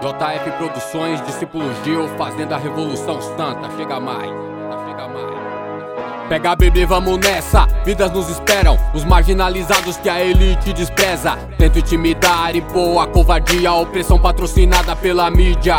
JF Produções, discípulo Gil, fazendo a revolução santa. Chega mais, chega mais. Pega bebê, vamos nessa. Vidas nos esperam, os marginalizados que a elite despreza. Tento intimidar, impor a covardia, a opressão patrocinada pela mídia.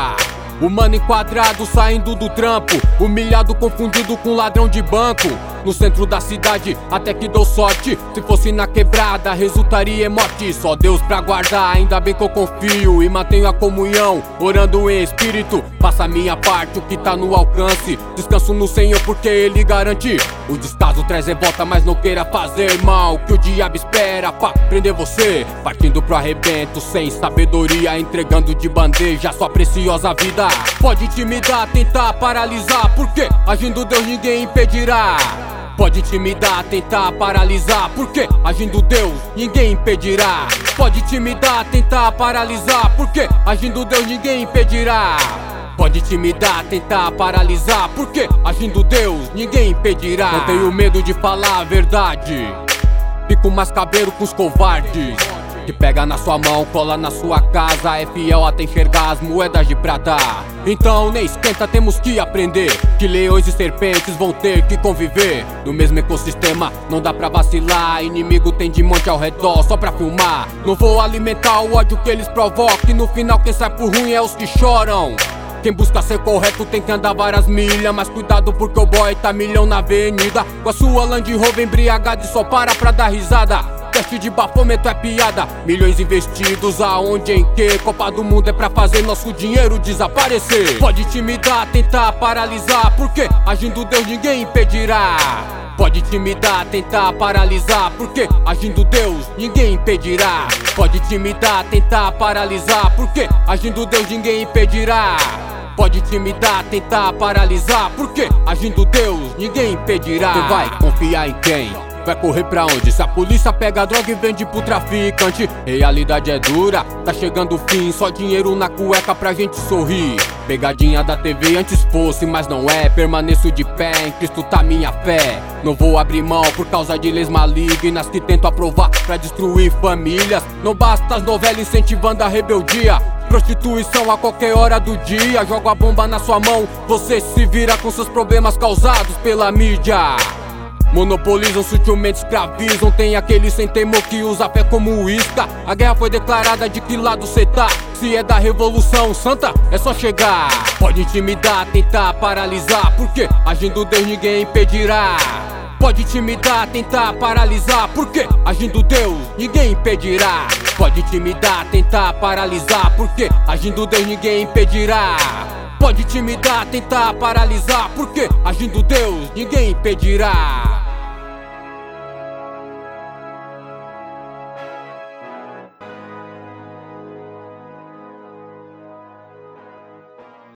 Humano enquadrado saindo do trampo, humilhado, confundido com ladrão de banco. No centro da cidade, até que dou sorte. Se fosse na quebrada, resultaria em morte. Só Deus pra guardar, ainda bem que eu confio e mantenho a comunhão, orando em espírito. Faça minha parte, o que tá no alcance. Descanso no Senhor, porque Ele garante. O descaso traz revolta, mas não queira fazer mal. Que o diabo espera pra prender você. Partindo pro arrebento, sem sabedoria, entregando de bandeja sua preciosa vida. Pode intimidar, tentar paralisar, porque agindo Deus ninguém impedirá. Pode intimidar, tentar paralisar, porque agindo Deus ninguém impedirá. Pode intimidar, tentar paralisar, porque agindo Deus ninguém impedirá. Pode intimidar, tentar paralisar, porque agindo Deus ninguém impedirá. Não tenho medo de falar a verdade. Fico mais cabreiro com os covardes. Que pega na sua mão, cola na sua casa, é fiel até enxergar as moedas de prata. Então nem esquenta, temos que aprender que leões e serpentes vão ter que conviver no mesmo ecossistema. Não dá pra vacilar, inimigo tem de monte ao redor só pra filmar. Não vou alimentar o ódio que eles provocam, e no final quem sai por ruim é os que choram. Quem busca ser correto tem que andar várias milhas Mas cuidado porque o boy tá milhão na avenida Com a sua Land Rover embriagada e só para pra dar risada Teste de bafômetro é piada Milhões investidos aonde em que? Copa do Mundo é pra fazer nosso dinheiro desaparecer Pode intimidar, tentar paralisar Porque agindo Deus ninguém impedirá Pode intimidar, tentar paralisar, porque agindo Deus ninguém impedirá. Pode intimidar, tentar paralisar, porque agindo Deus ninguém impedirá. Pode intimidar, tentar paralisar, porque agindo Deus ninguém impedirá. Tu vai confiar em quem? Vai correr pra onde? Se a polícia pega a droga e vende pro traficante Realidade é dura, tá chegando o fim Só dinheiro na cueca pra gente sorrir. Pegadinha da TV antes fosse, mas não é. Permaneço de pé, em Cristo tá minha fé. Não vou abrir mão por causa de leis malignas Que tento aprovar pra destruir famílias. Não basta as novelas incentivando a rebeldia. Prostituição a qualquer hora do dia. Jogo a bomba na sua mão Você se vira com seus problemas causados pela mídia Monopolizam, sutilmente escravizam. Tem aquele sem temor que usa a fé como isca. A guerra foi declarada de que lado cê tá? Se é da revolução santa, é só chegar. Pode intimidar, tentar paralisar. Porque agindo Deus ninguém impedirá. Pode intimidar, tentar paralisar. Porque agindo Deus ninguém impedirá. Pode intimidar, tentar paralisar. Porque agindo Deus ninguém impedirá. Pode intimidar, tentar paralisar, porque agindo Deus ninguém impedirá.